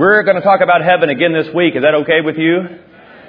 We're going to talk about heaven again this week. Is that okay with you?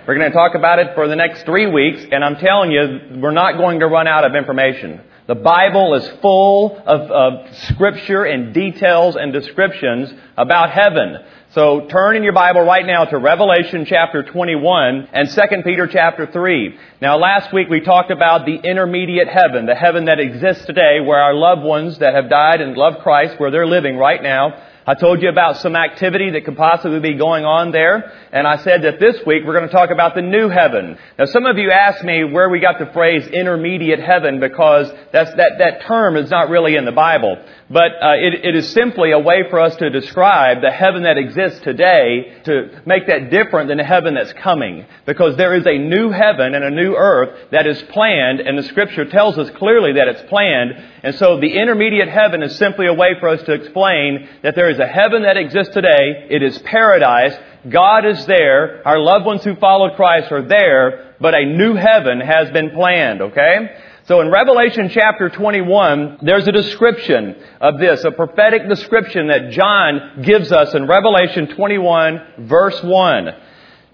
We're going to talk about it for the next three weeks, and I'm telling you, we're not going to run out of information. The Bible is full of, of scripture and details and descriptions about heaven. So turn in your Bible right now to Revelation chapter 21 and 2 Peter chapter 3. Now last week we talked about the intermediate heaven, the heaven that exists today where our loved ones that have died and love Christ, where they're living right now, I told you about some activity that could possibly be going on there, and I said that this week we're going to talk about the new heaven. Now some of you asked me where we got the phrase intermediate heaven because that's, that, that term is not really in the Bible. But uh, it, it is simply a way for us to describe the heaven that exists today to make that different than the heaven that's coming. Because there is a new heaven and a new earth that is planned, and the scripture tells us clearly that it's planned. And so the intermediate heaven is simply a way for us to explain that there is a heaven that exists today. It is paradise. God is there. Our loved ones who followed Christ are there, but a new heaven has been planned, okay? So in Revelation chapter 21, there's a description of this, a prophetic description that John gives us in Revelation 21 verse 1.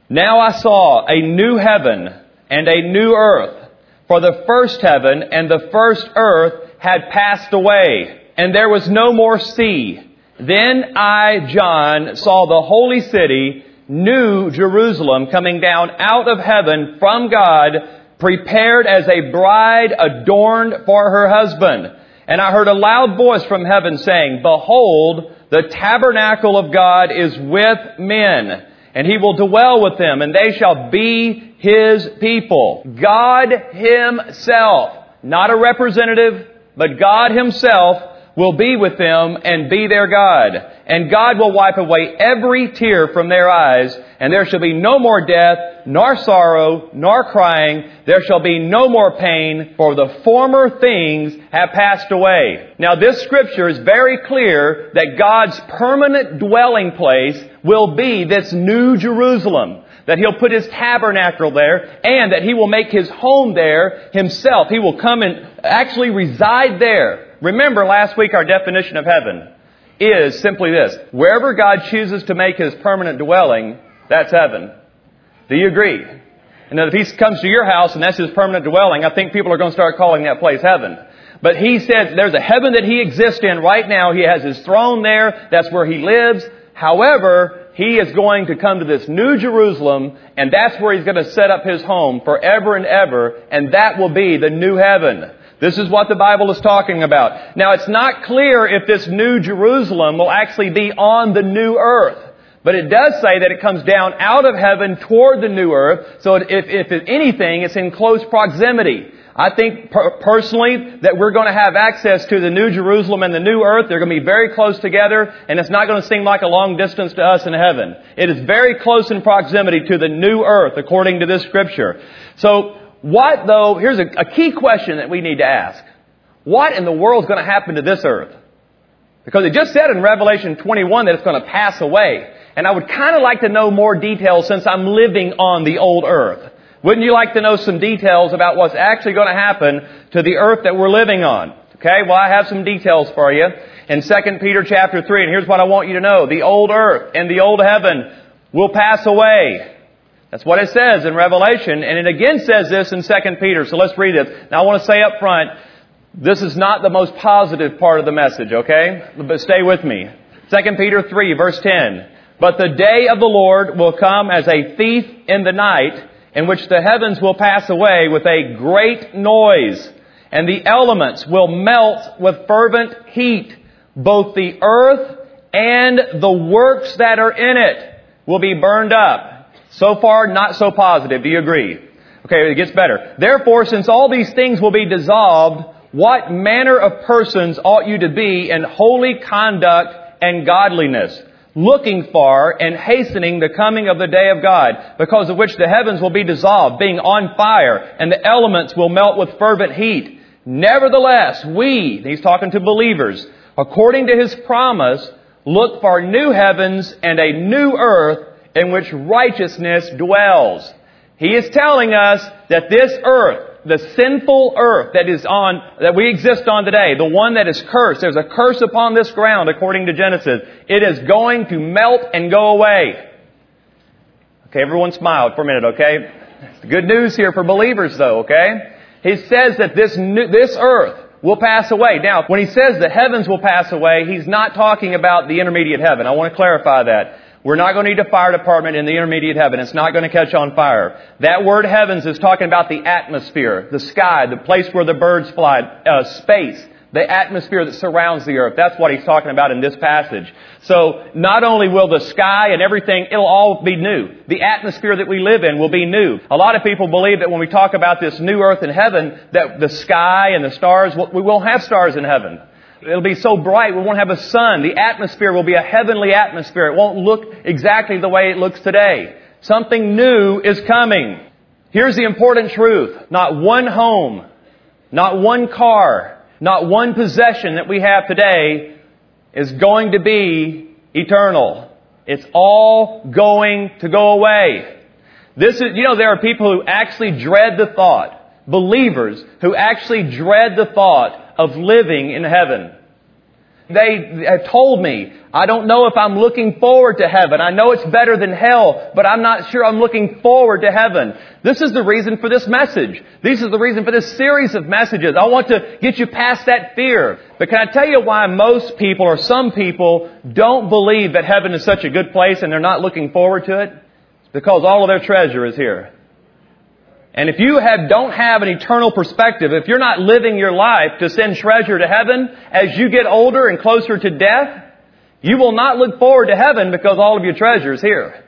Now I saw a new heaven and a new earth, for the first heaven and the first earth had passed away, and there was no more sea. Then I, John, saw the holy city, New Jerusalem, coming down out of heaven from God, prepared as a bride adorned for her husband. And I heard a loud voice from heaven saying, Behold, the tabernacle of God is with men, and he will dwell with them, and they shall be his people. God himself, not a representative, but God himself will be with them and be their God. And God will wipe away every tear from their eyes, and there shall be no more death, nor sorrow, nor crying. There shall be no more pain, for the former things have passed away. Now this scripture is very clear that God's permanent dwelling place will be this new Jerusalem that he'll put his tabernacle there and that he will make his home there himself. He will come and actually reside there. Remember last week our definition of heaven is simply this. Wherever God chooses to make his permanent dwelling, that's heaven. Do you agree? And if he comes to your house and that's his permanent dwelling, I think people are going to start calling that place heaven. But he said there's a heaven that he exists in right now. He has his throne there. That's where he lives. However, he is going to come to this new Jerusalem and that's where he's going to set up his home forever and ever and that will be the new heaven. This is what the Bible is talking about. Now it's not clear if this new Jerusalem will actually be on the new earth. But it does say that it comes down out of heaven toward the new earth. So if, if anything, it's in close proximity. I think per- personally that we're going to have access to the new Jerusalem and the new earth. They're going to be very close together and it's not going to seem like a long distance to us in heaven. It is very close in proximity to the new earth according to this scripture. So what though, here's a, a key question that we need to ask. What in the world is going to happen to this earth? Because it just said in Revelation 21 that it's going to pass away. And I would kind of like to know more details since I'm living on the old earth. Wouldn't you like to know some details about what's actually going to happen to the earth that we're living on? Okay, well I have some details for you. In 2 Peter chapter 3, and here's what I want you to know. The old earth and the old heaven will pass away. That's what it says in Revelation, and it again says this in 2 Peter. So let's read it. Now I want to say up front, this is not the most positive part of the message, okay? But stay with me. 2 Peter 3 verse 10. But the day of the Lord will come as a thief in the night, in which the heavens will pass away with a great noise, and the elements will melt with fervent heat. Both the earth and the works that are in it will be burned up. So far, not so positive. Do you agree? Okay, it gets better. Therefore, since all these things will be dissolved, what manner of persons ought you to be in holy conduct and godliness, looking for and hastening the coming of the day of God, because of which the heavens will be dissolved, being on fire, and the elements will melt with fervent heat. Nevertheless, we, he's talking to believers, according to his promise, look for new heavens and a new earth in which righteousness dwells. He is telling us that this earth, the sinful earth that is on, that we exist on today, the one that is cursed, there's a curse upon this ground according to Genesis. It is going to melt and go away. Okay, everyone smiled for a minute, okay? Good news here for believers though, okay? He says that this, new, this earth will pass away. Now, when he says the heavens will pass away, he's not talking about the intermediate heaven. I want to clarify that. We're not going to need a fire department in the intermediate heaven. It's not going to catch on fire. That word heavens is talking about the atmosphere, the sky, the place where the birds fly, uh, space, the atmosphere that surrounds the earth. That's what he's talking about in this passage. So not only will the sky and everything, it'll all be new. The atmosphere that we live in will be new. A lot of people believe that when we talk about this new earth and heaven, that the sky and the stars, we won't have stars in heaven. It'll be so bright, we won't have a sun. The atmosphere will be a heavenly atmosphere. It won't look exactly the way it looks today. Something new is coming. Here's the important truth. Not one home, not one car, not one possession that we have today is going to be eternal. It's all going to go away. This is, you know, there are people who actually dread the thought, believers who actually dread the thought of living in heaven. They have told me, I don't know if I'm looking forward to heaven. I know it's better than hell, but I'm not sure I'm looking forward to heaven. This is the reason for this message. This is the reason for this series of messages. I want to get you past that fear. But can I tell you why most people or some people don't believe that heaven is such a good place and they're not looking forward to it? It's because all of their treasure is here. And if you have, don't have an eternal perspective, if you're not living your life to send treasure to heaven as you get older and closer to death, you will not look forward to heaven because all of your treasure is here.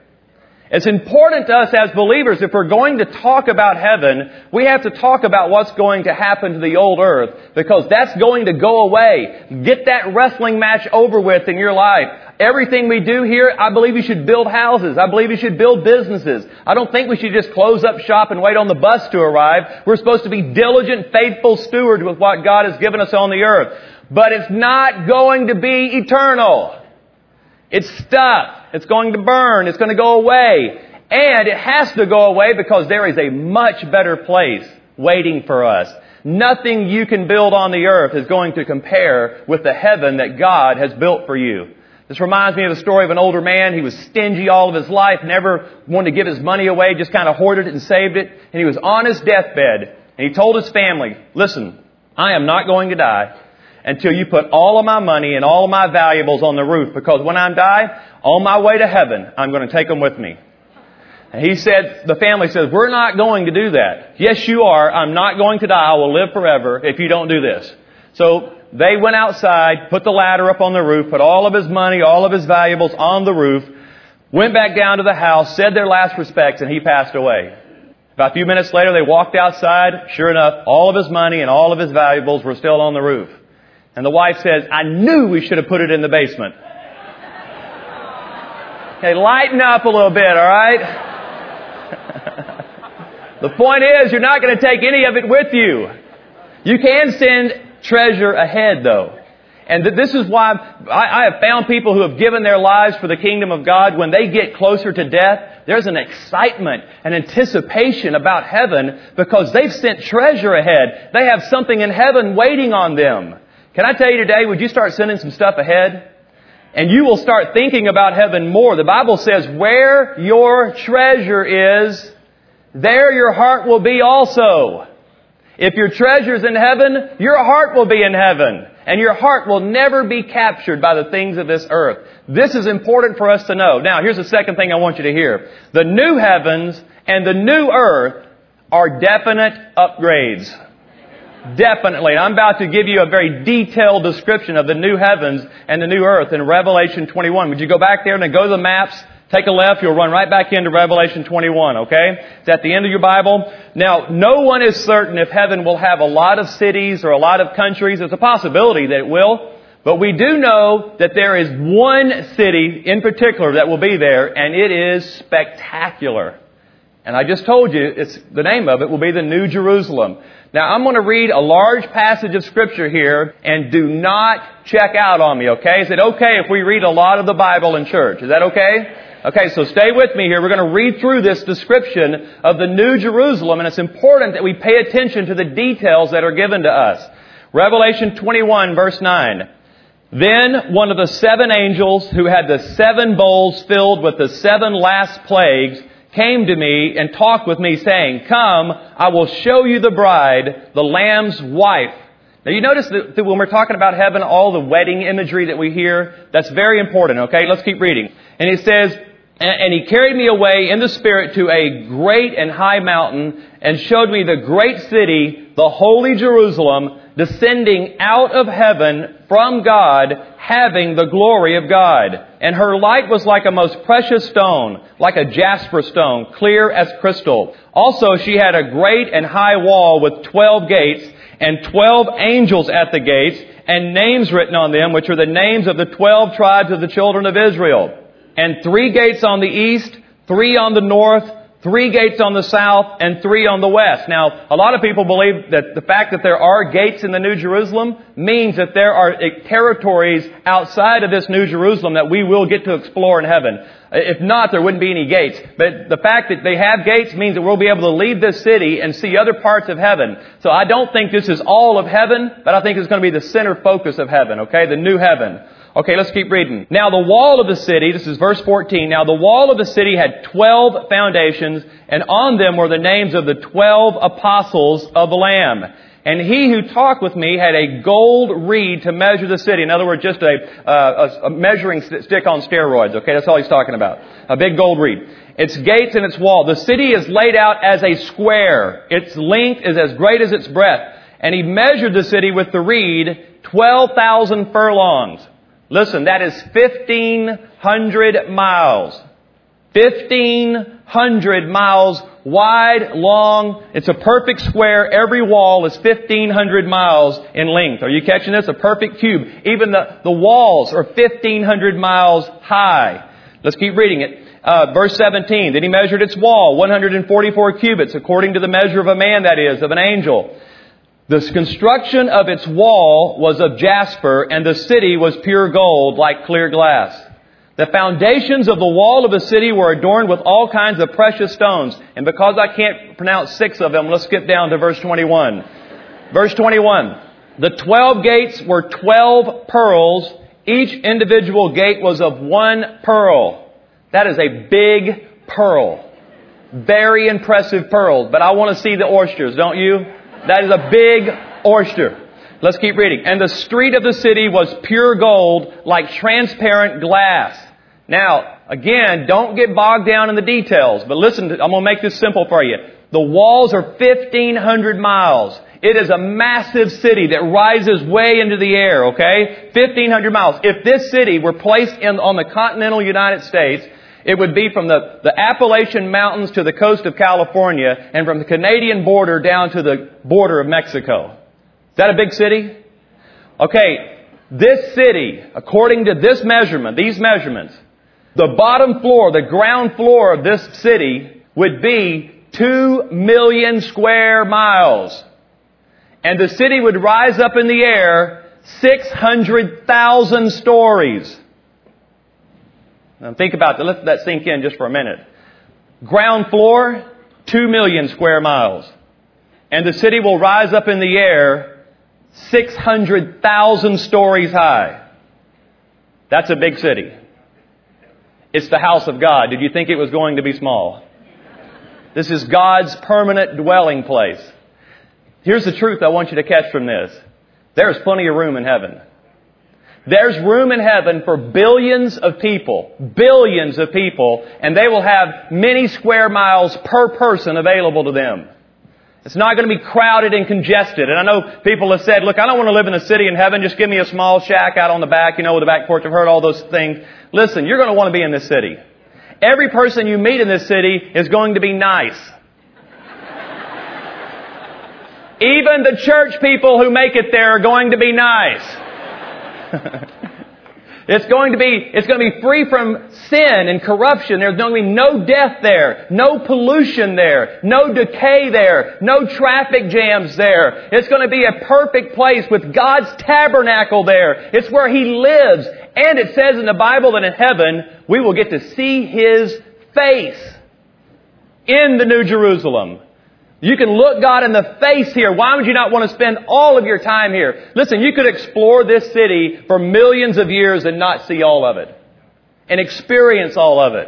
It's important to us as believers, if we're going to talk about heaven, we have to talk about what's going to happen to the old earth because that's going to go away. Get that wrestling match over with in your life. Everything we do here, I believe we should build houses. I believe we should build businesses. I don't think we should just close up shop and wait on the bus to arrive. We're supposed to be diligent, faithful stewards with what God has given us on the earth. But it's not going to be eternal. It's stuff. It's going to burn. It's going to go away. And it has to go away because there is a much better place waiting for us. Nothing you can build on the earth is going to compare with the heaven that God has built for you. This reminds me of the story of an older man. He was stingy all of his life, never wanted to give his money away, just kind of hoarded it and saved it. And he was on his deathbed. And he told his family, listen, I am not going to die until you put all of my money and all of my valuables on the roof because when I die, on my way to heaven, I'm going to take them with me. And he said, the family says, we're not going to do that. Yes, you are. I'm not going to die. I will live forever if you don't do this. So they went outside, put the ladder up on the roof, put all of his money, all of his valuables on the roof, went back down to the house, said their last respects, and he passed away. About a few minutes later, they walked outside. Sure enough, all of his money and all of his valuables were still on the roof. And the wife says, I knew we should have put it in the basement. Okay, lighten up a little bit, alright? the point is, you're not going to take any of it with you. You can send treasure ahead though. And this is why I have found people who have given their lives for the kingdom of God, when they get closer to death, there's an excitement, an anticipation about heaven because they've sent treasure ahead. They have something in heaven waiting on them. Can I tell you today, would you start sending some stuff ahead? And you will start thinking about heaven more. The Bible says, where your treasure is, there your heart will be also. If your treasure's in heaven, your heart will be in heaven. And your heart will never be captured by the things of this earth. This is important for us to know. Now, here's the second thing I want you to hear. The new heavens and the new earth are definite upgrades. Definitely. I'm about to give you a very detailed description of the new heavens and the new earth in Revelation 21. Would you go back there and then go to the maps Take a left, you'll run right back into Revelation 21, okay? It's at the end of your Bible. Now, no one is certain if heaven will have a lot of cities or a lot of countries. It's a possibility that it will. But we do know that there is one city in particular that will be there, and it is spectacular. And I just told you, it's, the name of it will be the New Jerusalem. Now I'm going to read a large passage of scripture here and do not check out on me, okay? Is it okay if we read a lot of the Bible in church? Is that okay? Okay, so stay with me here. We're going to read through this description of the New Jerusalem and it's important that we pay attention to the details that are given to us. Revelation 21 verse 9. Then one of the seven angels who had the seven bowls filled with the seven last plagues came to me and talked with me saying, Come, I will show you the bride, the Lamb's wife. Now you notice that when we're talking about heaven, all the wedding imagery that we hear, that's very important, okay? Let's keep reading. And he says, and he carried me away in the Spirit to a great and high mountain and showed me the great city, the holy Jerusalem, descending out of heaven from God, having the glory of God. And her light was like a most precious stone, like a jasper stone, clear as crystal. Also she had a great and high wall with twelve gates, and twelve angels at the gates, and names written on them, which are the names of the twelve tribes of the children of Israel and three gates on the east, three on the north, three gates on the south, and three on the west. Now, a lot of people believe that the fact that there are gates in the New Jerusalem means that there are eh, territories outside of this New Jerusalem that we will get to explore in heaven. Eh, if not, there wouldn't be any gates. But the fact that they have gates means that we'll be able to leave this city and see other parts of heaven. So I don't think this is all of heaven, but I think it's going to be the center focus of heaven, okay? The new heaven. Okay, let's keep reading. Now the wall of the city, this is verse 14, now the wall of the city had 12 foundations, and on them were the names of the 12 apostles of the Lamb. And he who talked with me had a gold reed to measure the city. In other words, just a, uh, a measuring stick on steroids. Okay, that's all he's talking about. A big gold reed. Its gates and its wall. The city is laid out as a square. Its length is as great as its breadth. And he measured the city with the reed 12,000 furlongs. Listen, that is 1,500 miles. 1,500 miles wide, long. It's a perfect square. Every wall is 1,500 miles in length. Are you catching this? A perfect cube. Even the, the walls are 1,500 miles high. Let's keep reading it. Uh, verse 17. Then he measured its wall, 144 cubits, according to the measure of a man, that is, of an angel. The construction of its wall was of jasper, and the city was pure gold, like clear glass. The foundations of the wall of the city were adorned with all kinds of precious stones. And because I can't pronounce six of them, let's skip down to verse 21. Verse 21. The twelve gates were twelve pearls. Each individual gate was of one pearl. That is a big pearl. Very impressive pearl. But I want to see the oysters, don't you? That is a big oyster. Let's keep reading. And the street of the city was pure gold, like transparent glass. Now, again, don't get bogged down in the details, but listen, to, I'm going to make this simple for you. The walls are 1,500 miles. It is a massive city that rises way into the air, okay? 1,500 miles. If this city were placed in, on the continental United States, it would be from the, the Appalachian Mountains to the coast of California and from the Canadian border down to the border of Mexico. Is that a big city? Okay, this city, according to this measurement, these measurements, the bottom floor, the ground floor of this city would be two million square miles. And the city would rise up in the air 600,000 stories. Now think about that. Let that sink in just for a minute. Ground floor, two million square miles. And the city will rise up in the air 600,000 stories high. That's a big city. It's the house of God. Did you think it was going to be small? This is God's permanent dwelling place. Here's the truth I want you to catch from this. There's plenty of room in heaven. There's room in heaven for billions of people, billions of people, and they will have many square miles per person available to them. It's not going to be crowded and congested. And I know people have said, look, I don't want to live in a city in heaven. Just give me a small shack out on the back, you know, with a back porch. I've heard all those things. Listen, you're going to want to be in this city. Every person you meet in this city is going to be nice. Even the church people who make it there are going to be nice. It's going to be, it's going to be free from sin and corruption. There's going to be no death there, no pollution there, no decay there, no traffic jams there. It's going to be a perfect place with God's tabernacle there. It's where He lives. And it says in the Bible that in heaven, we will get to see His face in the New Jerusalem. You can look God in the face here. Why would you not want to spend all of your time here? Listen, you could explore this city for millions of years and not see all of it. And experience all of it.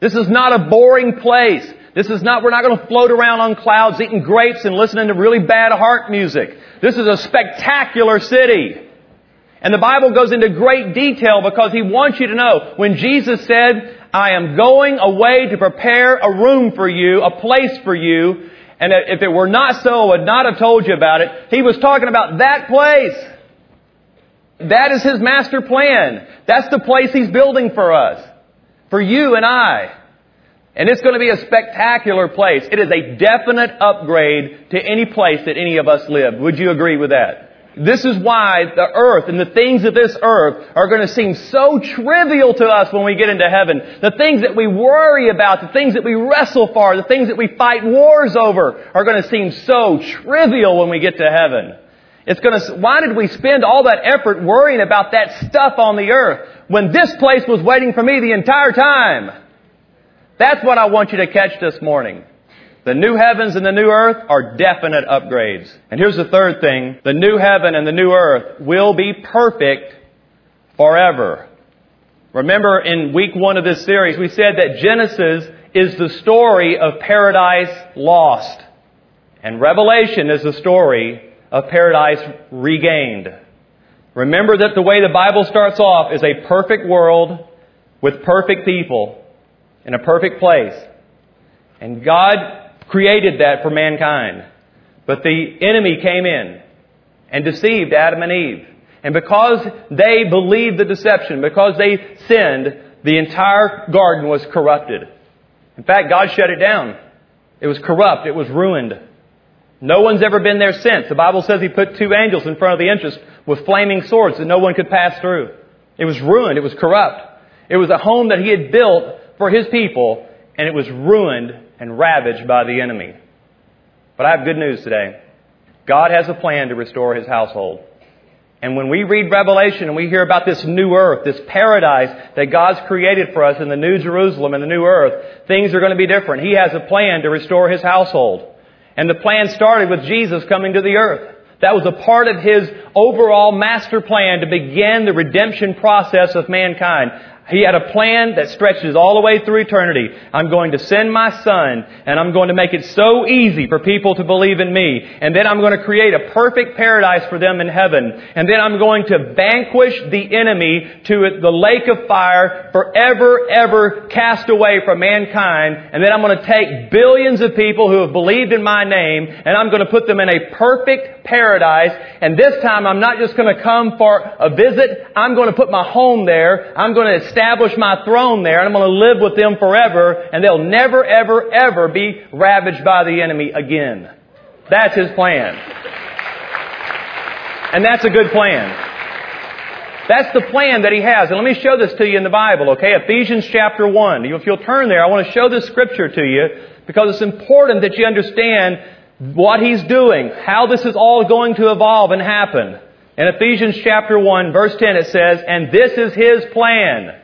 This is not a boring place. This is not, we're not going to float around on clouds eating grapes and listening to really bad harp music. This is a spectacular city. And the Bible goes into great detail because He wants you to know when Jesus said, I am going away to prepare a room for you, a place for you. And if it were not so, I would not have told you about it. He was talking about that place. That is His master plan. That's the place He's building for us. For you and I. And it's going to be a spectacular place. It is a definite upgrade to any place that any of us live. Would you agree with that? This is why the earth and the things of this earth are going to seem so trivial to us when we get into heaven. The things that we worry about, the things that we wrestle for, the things that we fight wars over are going to seem so trivial when we get to heaven. It's going to, why did we spend all that effort worrying about that stuff on the earth when this place was waiting for me the entire time? That's what I want you to catch this morning. The new heavens and the new earth are definite upgrades. And here's the third thing. The new heaven and the new earth will be perfect forever. Remember in week one of this series, we said that Genesis is the story of paradise lost. And Revelation is the story of paradise regained. Remember that the way the Bible starts off is a perfect world with perfect people in a perfect place. And God created that for mankind. But the enemy came in and deceived Adam and Eve. And because they believed the deception, because they sinned, the entire garden was corrupted. In fact, God shut it down. It was corrupt. It was ruined. No one's ever been there since. The Bible says He put two angels in front of the entrance with flaming swords that no one could pass through. It was ruined. It was corrupt. It was a home that He had built for His people, and it was ruined and ravaged by the enemy. But I have good news today. God has a plan to restore His household. And when we read Revelation and we hear about this new earth, this paradise that God's created for us in the new Jerusalem and the new earth, things are going to be different. He has a plan to restore His household. And the plan started with Jesus coming to the earth. That was a part of His overall master plan to begin the redemption process of mankind. He had a plan that stretches all the way through eternity. I'm going to send my son and I'm going to make it so easy for people to believe in me. And then I'm going to create a perfect paradise for them in heaven. And then I'm going to vanquish the enemy to the lake of fire forever, ever cast away from mankind. And then I'm going to take billions of people who have believed in my name and I'm going to put them in a perfect paradise. And this time I'm not just going to come for a visit. I'm going to put my home there. I'm going to establish my throne there and I'm going to live with them forever and they'll never, ever, ever be ravaged by the enemy again. That's his plan. And that's a good plan. That's the plan that he has. And let me show this to you in the Bible, okay? Ephesians chapter 1. If you'll turn there, I want to show this scripture to you because it's important that you understand what he's doing, how this is all going to evolve and happen. In Ephesians chapter 1, verse 10, it says, And this is his plan.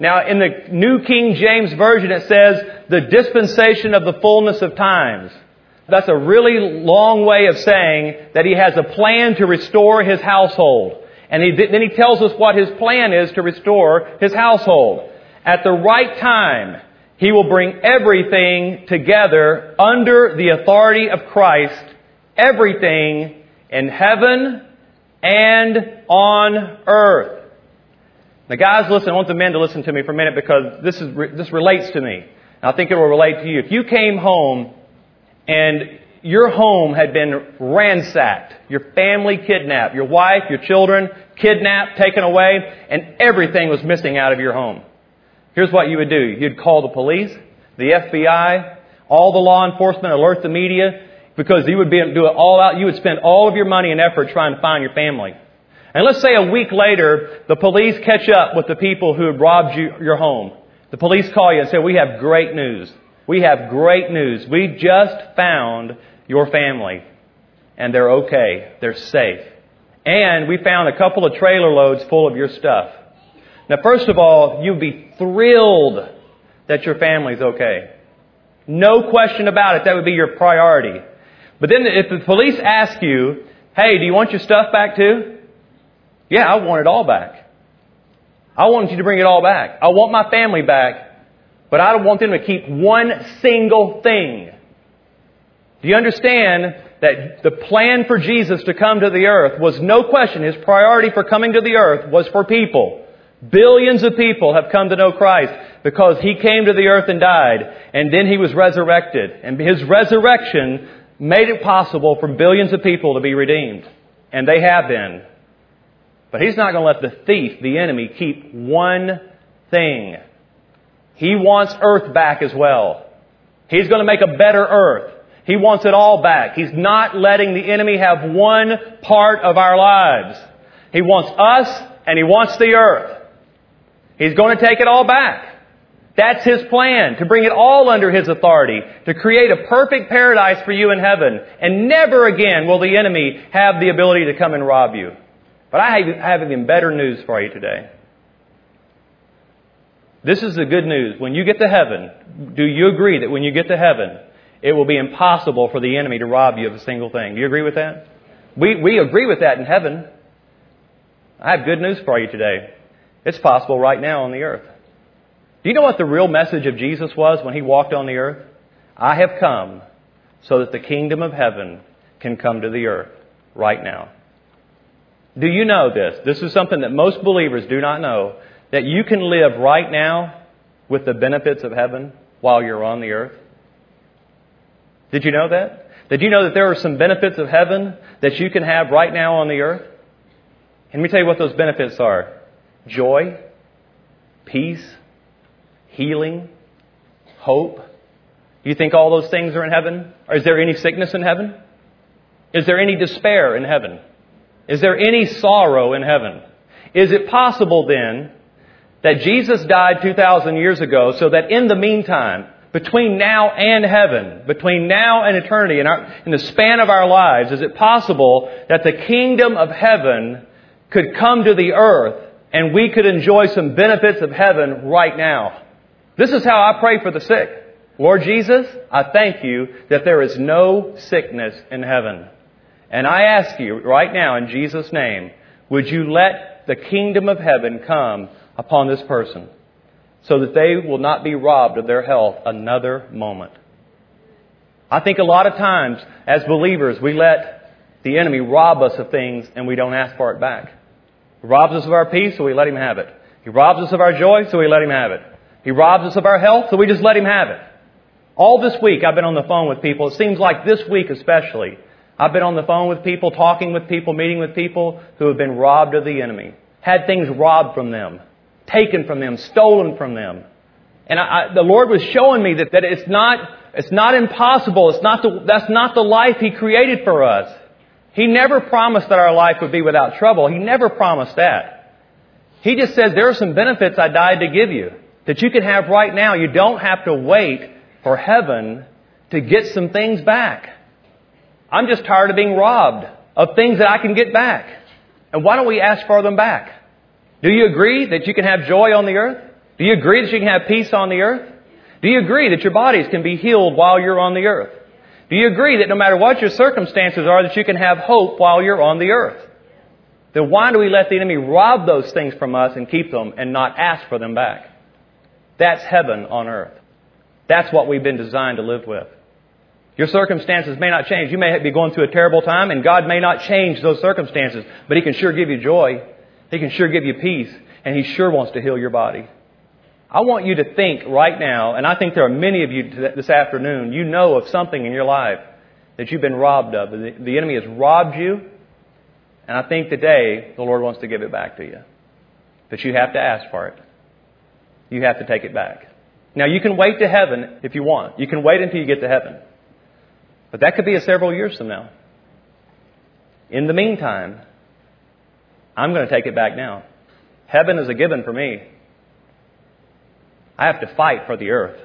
Now, in the New King James Version, it says, the dispensation of the fullness of times. That's a really long way of saying that he has a plan to restore his household. And he, then he tells us what his plan is to restore his household. At the right time, he will bring everything together under the authority of Christ, everything in heaven and on earth. Now, guys, listen. I want the men to listen to me for a minute because this is this relates to me. And I think it will relate to you. If you came home and your home had been ransacked, your family kidnapped, your wife, your children kidnapped, taken away, and everything was missing out of your home. Here's what you would do. You'd call the police, the FBI, all the law enforcement, alert the media, because you would be, able to do it all out. You would spend all of your money and effort trying to find your family. And let's say a week later, the police catch up with the people who had robbed you, your home. The police call you and say, we have great news. We have great news. We just found your family. And they're okay. They're safe. And we found a couple of trailer loads full of your stuff. Now, first of all, you'd be thrilled that your family's okay. No question about it. That would be your priority. But then if the police ask you, hey, do you want your stuff back too? Yeah, I want it all back. I want you to bring it all back. I want my family back, but I don't want them to keep one single thing. Do you understand that the plan for Jesus to come to the earth was no question, his priority for coming to the earth was for people. Billions of people have come to know Christ because he came to the earth and died, and then he was resurrected. And his resurrection made it possible for billions of people to be redeemed. And they have been. But he's not going to let the thief, the enemy, keep one thing. He wants earth back as well. He's going to make a better earth. He wants it all back. He's not letting the enemy have one part of our lives. He wants us and he wants the earth. He's going to take it all back. That's His plan, to bring it all under His authority, to create a perfect paradise for you in heaven. And never again will the enemy have the ability to come and rob you. But I have even better news for you today. This is the good news. When you get to heaven, do you agree that when you get to heaven, it will be impossible for the enemy to rob you of a single thing? Do you agree with that? We, we agree with that in heaven. I have good news for you today. It's possible right now on the earth. Do you know what the real message of Jesus was when he walked on the earth? I have come so that the kingdom of heaven can come to the earth right now. Do you know this? This is something that most believers do not know that you can live right now with the benefits of heaven while you're on the earth. Did you know that? Did you know that there are some benefits of heaven that you can have right now on the earth? And let me tell you what those benefits are joy, peace, healing, hope. You think all those things are in heaven? Or is there any sickness in heaven? Is there any despair in heaven? Is there any sorrow in heaven? Is it possible then that Jesus died 2,000 years ago so that in the meantime, between now and heaven, between now and eternity, in, our, in the span of our lives, is it possible that the kingdom of heaven could come to the earth and we could enjoy some benefits of heaven right now? This is how I pray for the sick. Lord Jesus, I thank you that there is no sickness in heaven. And I ask you right now in Jesus' name, would you let the kingdom of heaven come upon this person so that they will not be robbed of their health another moment? I think a lot of times as believers we let the enemy rob us of things and we don't ask for it back. He robs us of our peace, so we let him have it. He robs us of our joy, so we let him have it. He robs us of our health, so we just let him have it. All this week I've been on the phone with people. It seems like this week especially. I've been on the phone with people, talking with people, meeting with people who have been robbed of the enemy. Had things robbed from them, taken from them, stolen from them. And I, I, the Lord was showing me that, that it's not, it's not impossible. It's not the, that's not the life He created for us. He never promised that our life would be without trouble. He never promised that. He just says there are some benefits I died to give you that you can have right now. You don't have to wait for heaven to get some things back. I'm just tired of being robbed of things that I can get back. And why don't we ask for them back? Do you agree that you can have joy on the earth? Do you agree that you can have peace on the earth? Do you agree that your bodies can be healed while you're on the earth? Do you agree that no matter what your circumstances are, that you can have hope while you're on the earth? Then why do we let the enemy rob those things from us and keep them and not ask for them back? That's heaven on earth. That's what we've been designed to live with. Your circumstances may not change. You may be going through a terrible time, and God may not change those circumstances, but He can sure give you joy. He can sure give you peace, and He sure wants to heal your body. I want you to think right now, and I think there are many of you this afternoon, you know of something in your life that you've been robbed of. The enemy has robbed you, and I think today the Lord wants to give it back to you. But you have to ask for it you have to take it back. Now, you can wait to heaven if you want. You can wait until you get to heaven. But that could be several years from now. In the meantime, I'm going to take it back now. Heaven is a given for me. I have to fight for the earth.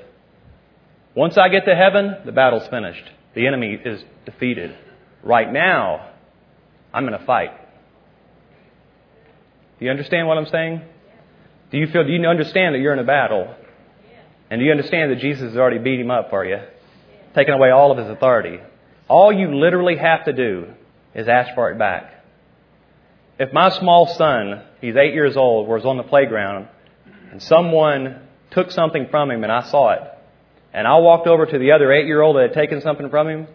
Once I get to heaven, the battle's finished. The enemy is defeated. Right now, I'm going to fight. Do you understand what I'm saying? Do you feel, do you understand that you're in a battle? And do you understand that Jesus has already beat him up for you? Taken away all of his authority. All you literally have to do is ask for it back. If my small son, he's eight years old, was on the playground and someone took something from him and I saw it, and I walked over to the other eight year old that had taken something from him,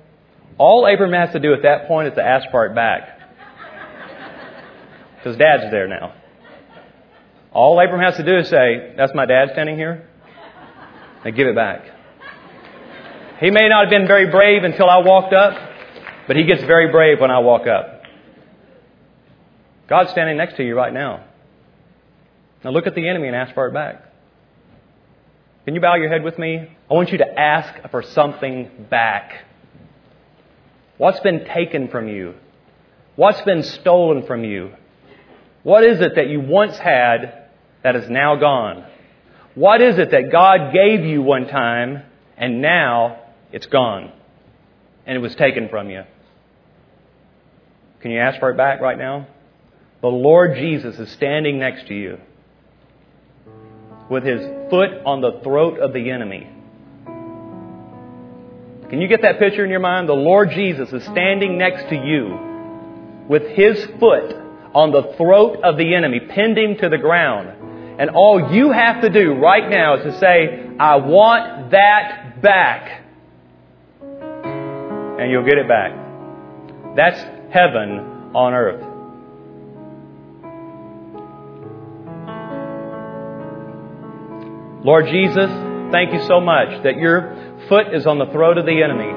all Abram has to do at that point is to ask for it back. Because dad's there now. All Abram has to do is say, That's my dad standing here, and give it back. He may not have been very brave until I walked up, but he gets very brave when I walk up. God's standing next to you right now. Now look at the enemy and ask for it back. Can you bow your head with me? I want you to ask for something back. What's been taken from you? What's been stolen from you? What is it that you once had that is now gone? What is it that God gave you one time and now it's gone and it was taken from you? Can you ask for it back right now? The Lord Jesus is standing next to you with his foot on the throat of the enemy. Can you get that picture in your mind? The Lord Jesus is standing next to you with his foot on the throat of the enemy, pinned him to the ground. And all you have to do right now is to say, I want that back. And you'll get it back. That's heaven on earth. Lord Jesus, thank you so much that your foot is on the throat of the enemy.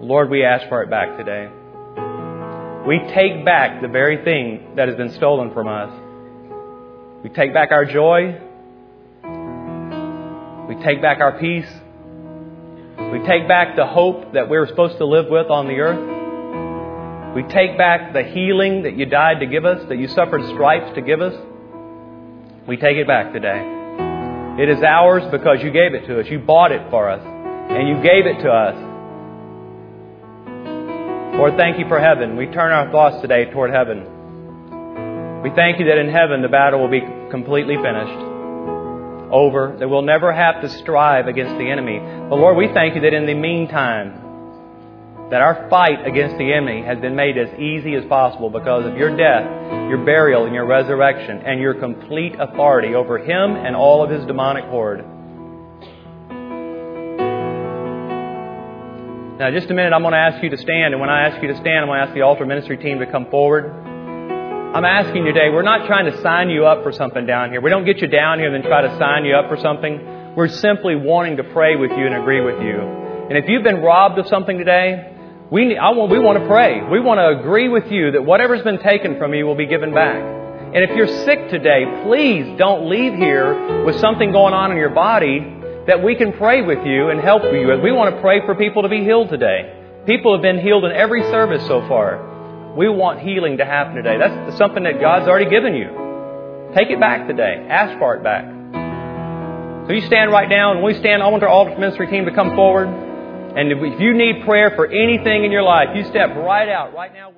Lord, we ask for it back today. We take back the very thing that has been stolen from us. We take back our joy. We take back our peace. We take back the hope that we're supposed to live with on the earth. We take back the healing that you died to give us, that you suffered stripes to give us. We take it back today. It is ours because you gave it to us. You bought it for us. And you gave it to us. Lord, thank you for heaven. We turn our thoughts today toward heaven. We thank you that in heaven the battle will be completely finished. Over. That we'll never have to strive against the enemy. But Lord, we thank you that in the meantime, that our fight against the enemy has been made as easy as possible because of your death, your burial, and your resurrection, and your complete authority over him and all of his demonic horde. Now, just a minute, I'm going to ask you to stand, and when I ask you to stand, I'm going to ask the altar ministry team to come forward. I'm asking you today, we're not trying to sign you up for something down here. We don't get you down here and then try to sign you up for something. We're simply wanting to pray with you and agree with you. And if you've been robbed of something today, we, I want, we want to pray. We want to agree with you that whatever's been taken from you will be given back. And if you're sick today, please don't leave here with something going on in your body that we can pray with you and help you. We want to pray for people to be healed today. People have been healed in every service so far. We want healing to happen today. That's something that God's already given you. Take it back today. Ask for it back. So you stand right now, and we stand. I want our altar ministry team to come forward. And if you need prayer for anything in your life, you step right out right now.